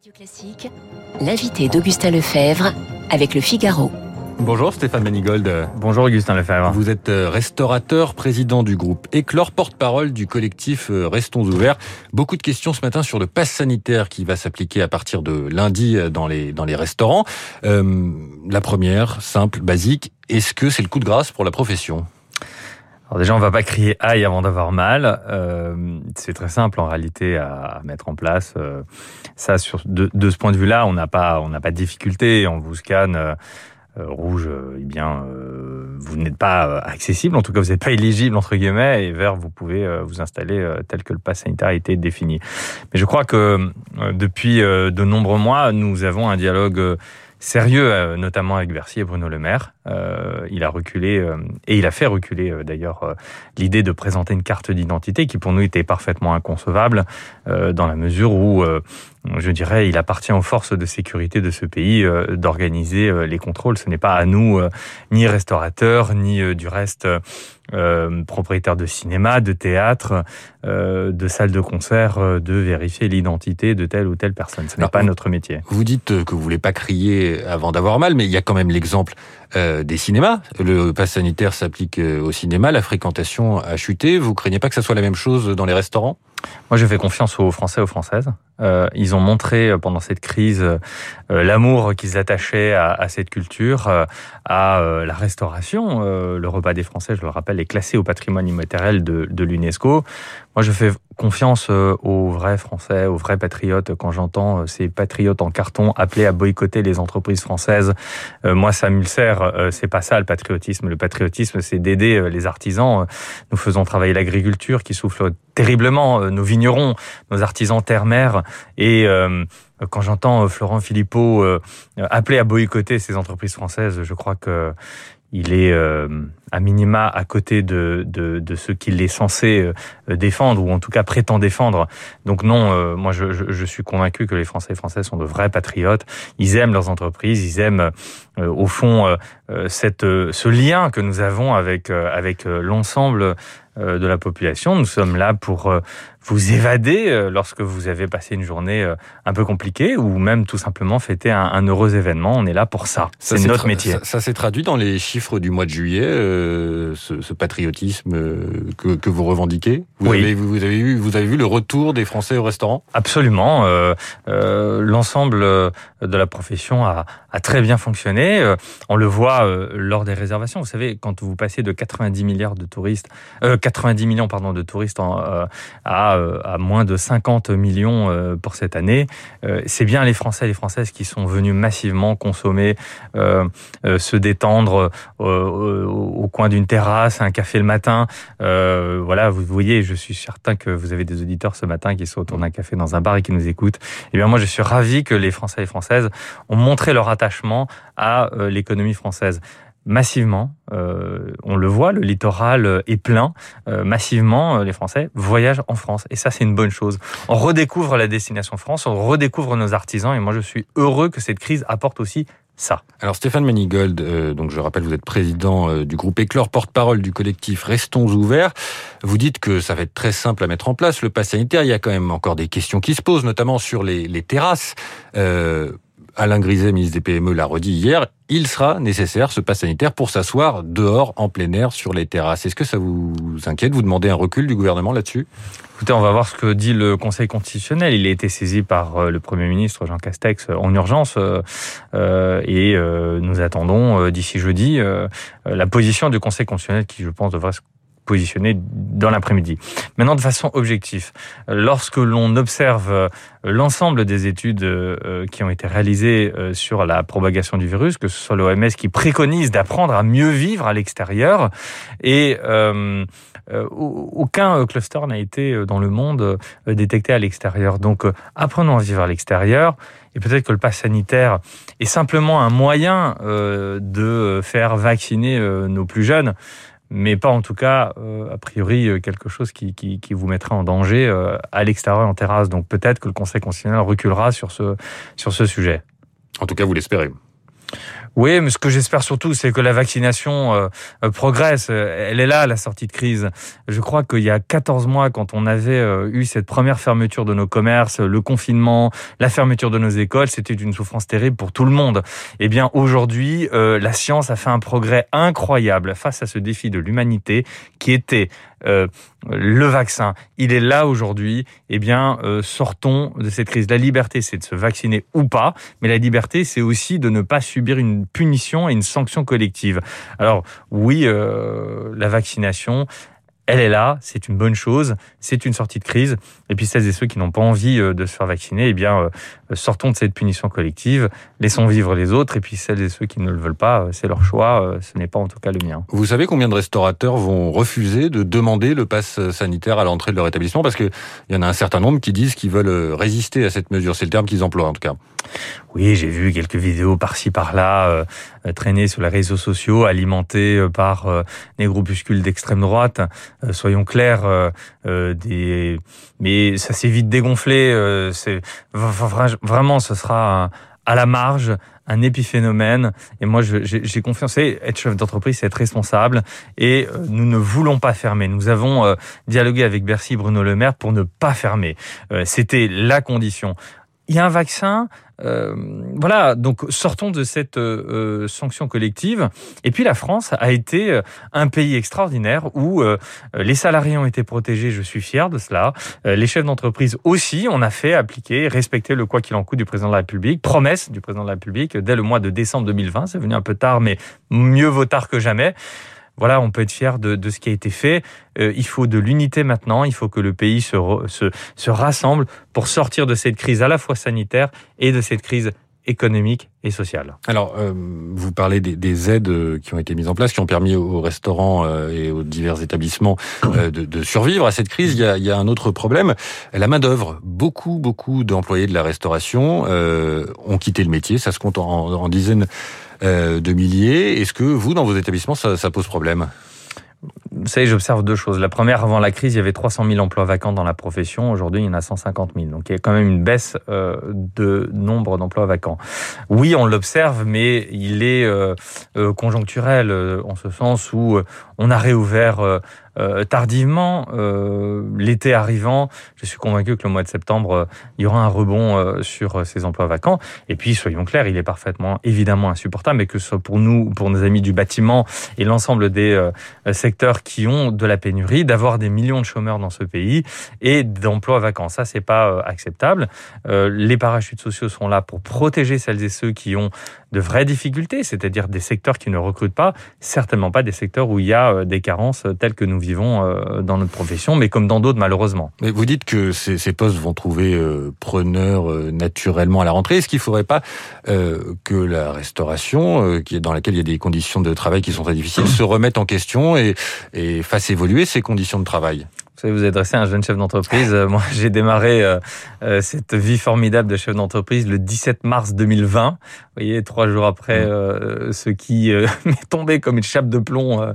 Radio Classique, l'invité d'Augustin Lefebvre avec le Figaro. Bonjour Stéphane Manigold. Bonjour Augustin Lefebvre. Vous êtes euh, restaurateur, président du groupe Éclore, porte-parole du collectif euh, Restons ouverts. Beaucoup de questions ce matin sur le pass sanitaire qui va s'appliquer à partir de lundi euh, dans les, dans les restaurants. Euh, la première, simple, basique, est-ce que c'est le coup de grâce pour la profession? Alors déjà, on va pas crier aïe avant d'avoir mal. Euh, c'est très simple en réalité à mettre en place. Euh, ça, sur, de, de, ce point de vue-là, on n'a pas, on n'a pas de difficulté. On vous scanne euh, rouge, eh bien, vous n'êtes pas accessible. En tout cas, vous n'êtes pas éligible entre guillemets. Et vert, vous pouvez vous installer tel que le pass sanitaire a été défini. Mais je crois que depuis de nombreux mois, nous avons un dialogue sérieux, notamment avec Bercy et Bruno Le Maire. Euh, il a reculé euh, et il a fait reculer euh, d'ailleurs l'idée de présenter une carte d'identité qui pour nous était parfaitement inconcevable dans la mesure où je dirais, il appartient aux forces de sécurité de ce pays d'organiser les contrôles. Ce n'est pas à nous, ni restaurateurs, ni du reste propriétaires de cinéma, de théâtre, de salles de concert, de vérifier l'identité de telle ou telle personne. Ce n'est pas notre métier. Vous dites que vous voulez pas crier avant d'avoir mal, mais il y a quand même l'exemple euh, des cinémas. Le pass sanitaire s'applique euh, au cinéma, la fréquentation a chuté. Vous craignez pas que ça soit la même chose dans les restaurants? Moi, je fais confiance aux Français, aux Françaises. Euh, ils ont montré pendant cette crise l'amour qu'ils attachaient à, à, cette culture, à la restauration. le repas des Français, je le rappelle, est classé au patrimoine immatériel de, de l'UNESCO. Moi, je fais confiance euh, aux vrais Français, aux vrais patriotes. Quand j'entends euh, ces patriotes en carton appelés à boycotter les entreprises françaises, euh, moi, ça m'ulcère. C'est pas ça le patriotisme. Le patriotisme, c'est d'aider les artisans. Nous faisons travailler l'agriculture qui souffle terriblement, nos vignerons, nos artisans terre-mer. Et quand j'entends Florent Philippot appeler à boycotter ces entreprises françaises, je crois que il est euh, à minima à côté de, de, de ceux qu'il est censé euh, défendre, ou en tout cas prétend défendre. Donc non, euh, moi je, je, je, suis convaincu que les Français et Françaises sont de vrais patriotes. Ils aiment leurs entreprises, ils aiment au fond cette, ce lien que nous avons avec, avec l'ensemble de la population. Nous sommes là pour vous évader lorsque vous avez passé une journée un peu compliquée ou même tout simplement fêter un, un heureux événement. On est là pour ça. C'est notre métier. Ça, ça s'est traduit dans les chiffres du mois de juillet, euh, ce, ce, patriotisme que, que, vous revendiquez. Vous, oui. avez, vous, avez vu, vous avez vu le retour des Français au restaurant? Absolument. Euh, euh, L'ensemble de la profession a, a, très bien fonctionné. On le voit lors des réservations. Vous savez, quand vous passez de 90 milliards de touristes, 90 millions pardon de touristes à euh, à, moins de 50 millions euh, pour cette année. Euh, c'est bien les Français et les Françaises qui sont venus massivement consommer, se détendre au, coin d'une terrasse, un café le matin. voilà, vous voyez, je suis certain que vous avez des auditeurs ce matin qui sont autour d'un café dans un bar et qui nous écoutent. Eh bien, moi, je suis ravi que les Français et les Françaises ont montré leur attachement à l'économie française massivement. Euh, on le voit, le littoral est plein. Euh, massivement, euh, les Français voyagent en France. Et ça, c'est une bonne chose. On redécouvre la destination France, on redécouvre nos artisans. Et moi, je suis heureux que cette crise apporte aussi ça. Alors Stéphane Manigold, euh, donc je rappelle, vous êtes président euh, du groupe Éclore, porte-parole du collectif Restons ouverts. Vous dites que ça va être très simple à mettre en place, le pass sanitaire. Il y a quand même encore des questions qui se posent, notamment sur les, terrasses. Euh, Alain Griset, ministre des PME, l'a redit hier, il sera nécessaire, ce pass sanitaire, pour s'asseoir dehors, en plein air, sur les terrasses. Est-ce que ça vous inquiète Vous demandez un recul du gouvernement là-dessus? Écoutez, on va voir ce que dit le Conseil constitutionnel. Il a été saisi par euh, le Premier ministre Jean Castex euh, en urgence euh, et nous attendons d'ici jeudi la position du Conseil constitutionnel qui, je pense, devrait se dans l'après-midi. Maintenant, de façon objective, lorsque l'on observe euh, l'ensemble des études euh, qui ont été réalisées euh, sur la propagation du virus, que ce soit l'OMS qui préconise d'apprendre à mieux vivre à l'extérieur, et euh, aucun cluster n'a été dans le monde détecté à l'extérieur. Donc, apprenons à vivre à l'extérieur. Et peut-être que le pass sanitaire est simplement un moyen de faire vacciner nos plus jeunes mais pas en tout cas, euh, a priori, euh, quelque chose qui, qui, vous mettrait en danger euh, à l'extérieur en terrasse. Donc peut-être que le Conseil constitutionnel reculera sur ce, sur ce sujet. En tout cas, vous l'espérez. Oui, mais ce que j'espère surtout, c'est que la vaccination euh, euh, progresse. Elle est là, la sortie de crise. Je crois qu'il y a 14 mois, quand on avait euh, eu cette première fermeture de nos commerces, le confinement, la fermeture de nos écoles, c'était une souffrance terrible pour tout le monde. Eh bien, aujourd'hui, la science a fait un progrès incroyable face à ce défi de l'humanité qui était euh, le vaccin, il est là aujourd'hui, eh bien, euh, sortons de cette crise. La liberté, c'est de se vacciner ou pas, mais la liberté, c'est aussi de ne pas subir une punition et une sanction collective. Alors oui, euh, la vaccination, elle est là, c'est une bonne chose, c'est une sortie de crise. Et puis celles et ceux qui n'ont pas envie euh, de se faire vacciner, eh bien, euh, sortons de cette punition collective, laissons vivre les autres. Et puis celles et ceux qui ne le veulent pas, euh, c'est leur choix, ce n'est pas en tout cas le mien. Vous savez combien de restaurateurs vont refuser de demander le pass sanitaire à l'entrée de leur établissement? Parce qu'il y en a un certain nombre qui disent qu'ils veulent résister à cette mesure. C'est le terme qu'ils emploient en tout cas. Oui, j'ai vu quelques vidéos par-ci par-là traîner sur les réseaux sociaux, alimentées euh, par des groupuscules d'extrême droite. soyons clairs, des... mais ça s'est vite dégonflé. c'est vraiment, ce sera à la marge un épiphénomène. Et moi, j'ai confiance. Être chef d'entreprise, c'est être responsable. Et nous ne voulons pas fermer. Nous avons dialogué avec Bercy, Bruno Le Maire, pour ne pas fermer. C'était la condition. Il y a un vaccin, euh, voilà, donc sortons de cette euh, euh, sanction collective. Et puis la France a été un pays extraordinaire où les salariés ont été protégés, je suis fier de cela. les chefs d'entreprise aussi, on a fait appliquer, respecter le quoi qu'il en coûte du président de la République, promesse du président de la République dès le mois de décembre 2020. C'est venu un peu tard, mais mieux vaut tard que jamais voilà, on peut être fier de, ce qui a été fait. Euh, il faut de l'unité maintenant. Il faut que le pays se, se, se, rassemble pour sortir de cette crise à la fois sanitaire et de cette crise économique et sociale. Alors, euh, vous parlez des, des, aides euh, qui ont été mises en place, qui ont permis aux restaurants et aux divers établissements de, de, survivre à cette crise. Il y, a, il y a, un autre problème, la main d'œuvre. Beaucoup, beaucoup d'employés de la restauration ont quitté le métier. Ça se compte en, en dizaines euh, de milliers. Est-ce que vous, dans vos établissements, ça, ça pose problème? Vous savez, j'observe deux choses. La première, avant la crise, il y avait 300 000 emplois vacants dans la profession. Aujourd'hui, il y en a 150 000. Donc, il y a quand même une baisse euh, de nombre d'emplois vacants. Oui, on l'observe, mais il est euh, conjoncturel, en ce sens où on a réouvert euh, tardivement, euh, l'été arrivant, je suis convaincu que le mois de septembre, euh, il y aura un rebond sur ces emplois vacants. Et puis, soyons clairs, il est parfaitement, évidemment insupportable, mais que ce soit pour nous, pour nos amis du bâtiment et l'ensemble des secteurs qui ont de la pénurie, d'avoir des millions de chômeurs dans ce pays et d'emplois vacants. Ça, c'est pas acceptable. les parachutes sociaux sont là pour protéger celles et ceux qui ont de vraies difficultés, c'est-à-dire des secteurs qui ne recrutent pas, certainement pas des secteurs où il y a des carences telles que nous vivons euh, dans notre profession, mais comme dans d'autres malheureusement. Mais vous dites que ces, ces postes vont trouver euh, preneurs euh, naturellement à la rentrée. Est-ce qu'il ne faudrait pas que la restauration, qui est dans laquelle il y a des conditions de travail qui sont très difficiles, se remette en question et, et fasse évoluer ces conditions de travail? Vous vous adressez à un jeune chef d'entreprise. Moi, j'ai démarré cette vie formidable de chef d'entreprise le 17 mars 2020. Vous voyez, trois jours après euh, ce qui m'est tombé comme une chape de plomb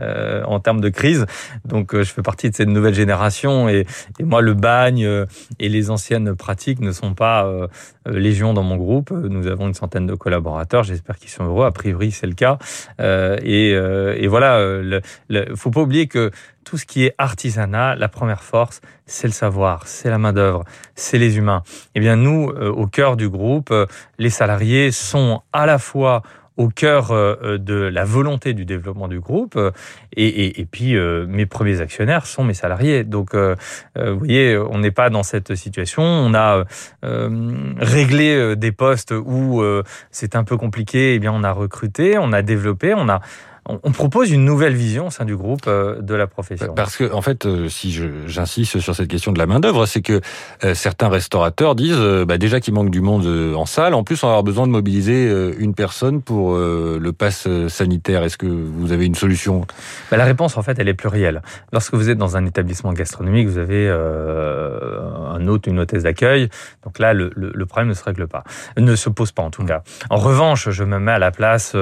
euh, en termes de crise. Donc euh, je fais partie de cette nouvelle génération et, et moi le bagne euh, et les anciennes pratiques ne sont pas euh, légion dans mon groupe. Nous avons une centaine de collaborateurs. J'espère qu'ils sont heureux. A priori c'est le cas. Et, et, voilà, il ne faut pas oublier que tout ce qui est artisanat, la première force, c'est le savoir, c'est la main d'œuvre, c'est les humains. Eh bien nous, au cœur du groupe, les salariés sont à la fois au cœur euh, euh, de la volonté du développement du groupe. Euh, et, et, et puis, mes premiers actionnaires sont mes salariés. Donc, vous voyez, on n'est pas dans cette situation. On a réglé des postes où c'est un peu compliqué. Eh bien, on a recruté, on a développé, on a on propose une nouvelle vision au sein du groupe euh, de la profession. Parce que, en fait, euh, si j'insiste sur cette question de la main d'œuvre, c'est que euh, certains restaurateurs disent bah, déjà qu'il manque du monde en salle. En plus, on va avoir besoin de mobiliser une personne pour le pass sanitaire. Est-ce que vous avez une solution? Bah, La réponse, en fait, elle est plurielle. Lorsque vous êtes dans un établissement gastronomique, vous avez un hôte, une hôtesse d'accueil. Donc là, le, le, problème ne se règle pas, ne se pose pas en tout mmh. cas. En revanche, je me mets à la place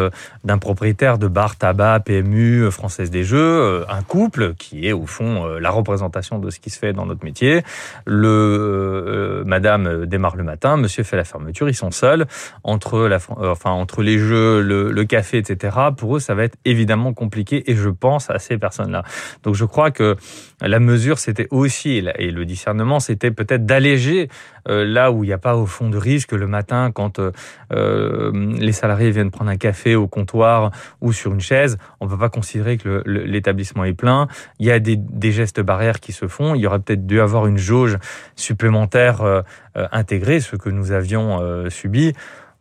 d'un propriétaire de bar tabac PMU, Française des Jeux, un couple qui est au fond la représentation de ce qui se fait dans notre métier. Le Madame démarre le matin, Monsieur fait la fermeture. Ils sont seuls entre la, enfin entre les jeux, le, le café, etc. Pour eux, ça va être évidemment compliqué. Et je pense à ces personnes-là. Donc je crois que la mesure, c'était aussi, et le discernement, c'était peut-être d'alléger euh, là où il n'y a pas au fond de risque le matin quand euh, euh, les salariés viennent prendre un café au comptoir ou sur une chaise. On ne peut pas considérer que l'établissement est plein. Il y a des, des, gestes barrières qui se font. Il y aurait peut-être dû avoir une jauge supplémentaire intégrée, ce que nous avions subi.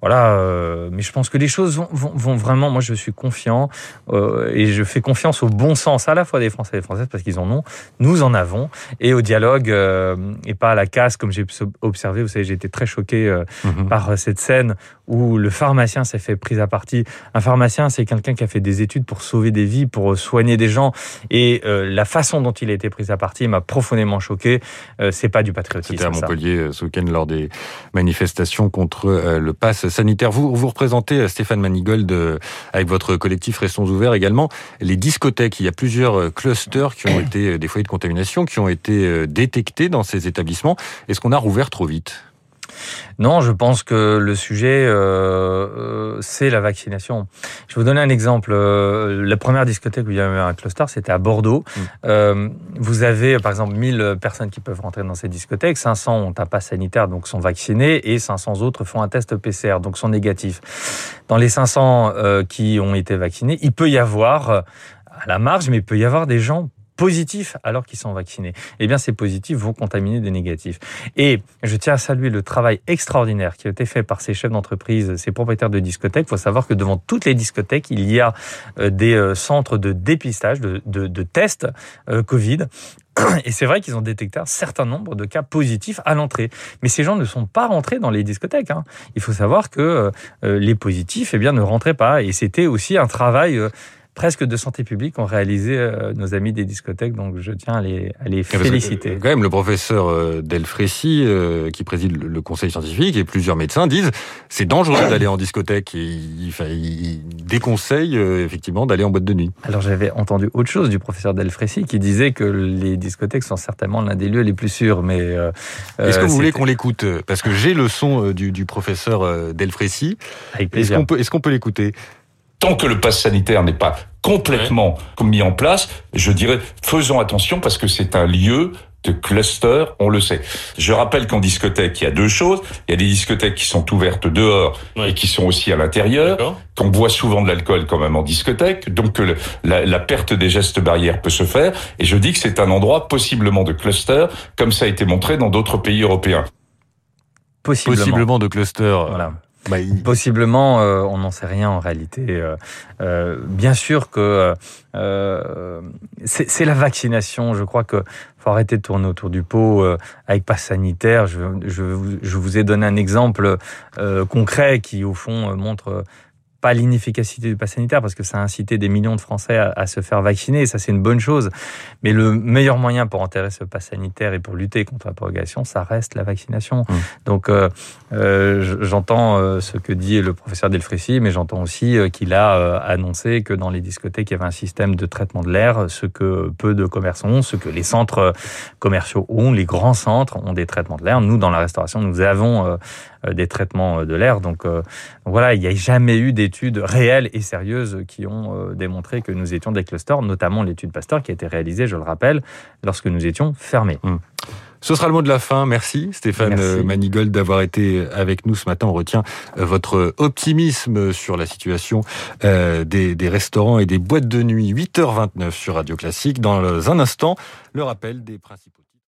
Voilà, euh, mais je pense que les choses vont, vont, vont vraiment. Moi, je suis confiant euh, et je fais confiance au bon sens à la fois des Français et des Françaises parce qu'ils en ont, nous en avons, et au dialogue euh, et pas à la casse comme j'ai observé. Vous savez, j'ai été très choqué mhm. par cette scène où le pharmacien s'est fait prise à partie. Un pharmacien, c'est quelqu'un qui a fait des études pour sauver des vies, pour soigner des gens, et la façon dont il a été pris à partie m'a profondément choqué. c'est pas du patriotisme. C'était à Montpellier ce week-end lors des manifestations contre le pass sanitaire. Vous, vous représentez, euh, Stéphane Manigold, euh, avec votre collectif Restons ouverts également, les discothèques. Il y a plusieurs euh, clusters qui ont été des foyers de contamination, qui ont été détectés dans ces établissements. Est-ce qu'on a rouvert trop vite? Non, je pense que le sujet, euh, euh, c'est la vaccination. Je vais vous donner un exemple. Euh, la première discothèque où il y avait un cluster, c'était à Bordeaux. Mm. vous avez, par exemple, 1000 personnes qui peuvent rentrer dans ces discothèques. 500 ont un pass sanitaire, donc sont vaccinés, et 500 autres font un test PCR, donc sont négatifs. Dans les 500 qui ont été vaccinés, il peut y avoir à la marge, mais il peut y avoir des gens positifs alors qu'ils sont vaccinés. Eh bien, ces positifs vont contaminer des négatifs. Et je tiens à saluer le travail extraordinaire qui a été fait par ces chefs d'entreprise, ces propriétaires de discothèques. Il faut savoir que devant toutes les discothèques, il y a euh, des euh, centres de dépistage, de, de, de tests euh, Covid. Et c'est vrai qu'ils ont détecté un certain nombre de cas positifs à l'entrée. Mais ces gens ne sont pas rentrés dans les discothèques. Hein. Il faut savoir que les positifs eh bien, ne rentraient pas. Et c'était aussi un travail presque de santé publique ont réalisé euh, nos amis des discothèques, donc je tiens à les, à les féliciter. Que, quand même, le professeur euh, Delfrécy, euh, qui préside le conseil scientifique, et plusieurs médecins disent c'est dangereux d'aller en discothèque. Et il, il, déconseille effectivement d'aller en boîte de nuit. Alors j'avais entendu autre chose du professeur Delfrécy qui disait que les discothèques sont certainement l'un des lieux les plus sûrs. Mais est-ce que vous voulez qu'on l'écoute? Parce que j'ai le son du, du professeur Delfrécy. Est-ce qu'on peut, est-ce qu'on peut l'écouter? Tant que le pass sanitaire n'est pas complètement mis en place, je dirais faisons attention parce que c'est un lieu de cluster, on le sait. Je rappelle qu'en discothèque, il y a deux choses. Il y a des discothèques qui sont ouvertes dehors et qui sont aussi à l'intérieur. Qu'on boit souvent de l'alcool quand même en discothèque, donc la, la, perte des gestes barrières peut se faire. Et je dis que c'est un endroit possiblement de cluster, comme ça a été montré dans d'autres pays européens. Possiblement, possiblement de cluster. Voilà. Bah, Possiblement, euh, on n'en sait rien en réalité. Euh, euh bien sûr que euh, c'est la vaccination. Je crois que faut arrêter de tourner autour du pot avec passe sanitaire. Je, je, je, vous ai donné un exemple concret qui, au fond, montre pas l'inefficacité du pass sanitaire parce que ça a incité des millions de Français à, se faire vacciner et ça c'est une bonne chose. Mais le meilleur moyen pour enterrer ce pass sanitaire et pour lutter contre la propagation, ça reste la vaccination. Mmh. Donc euh, euh, j'entends euh, ce que dit le professeur Delfrécy, mais j'entends aussi qu'il a annoncé que dans les discothèques il y avait un système de traitement de l'air, ce que peu de commerçants ont, ce que les centres commerciaux ont, les grands centres ont des traitements de l'air. Nous dans la restauration nous avons des traitements de l'air. Donc voilà, il n'y a jamais eu d'études études réelles et sérieuses qui ont euh, démontré que nous étions des clusters, notamment l'étude Pasteur qui a été réalisée, je le rappelle, lorsque nous étions fermés. Hum. Ce sera le mot de la fin. Merci Stéphane euh, Manigold d'avoir été avec nous ce matin. On retient euh, votre optimisme sur la situation des, des restaurants et des boîtes de nuit. 8h29 sur Radio Classique. Dans un instant, le rappel des principaux.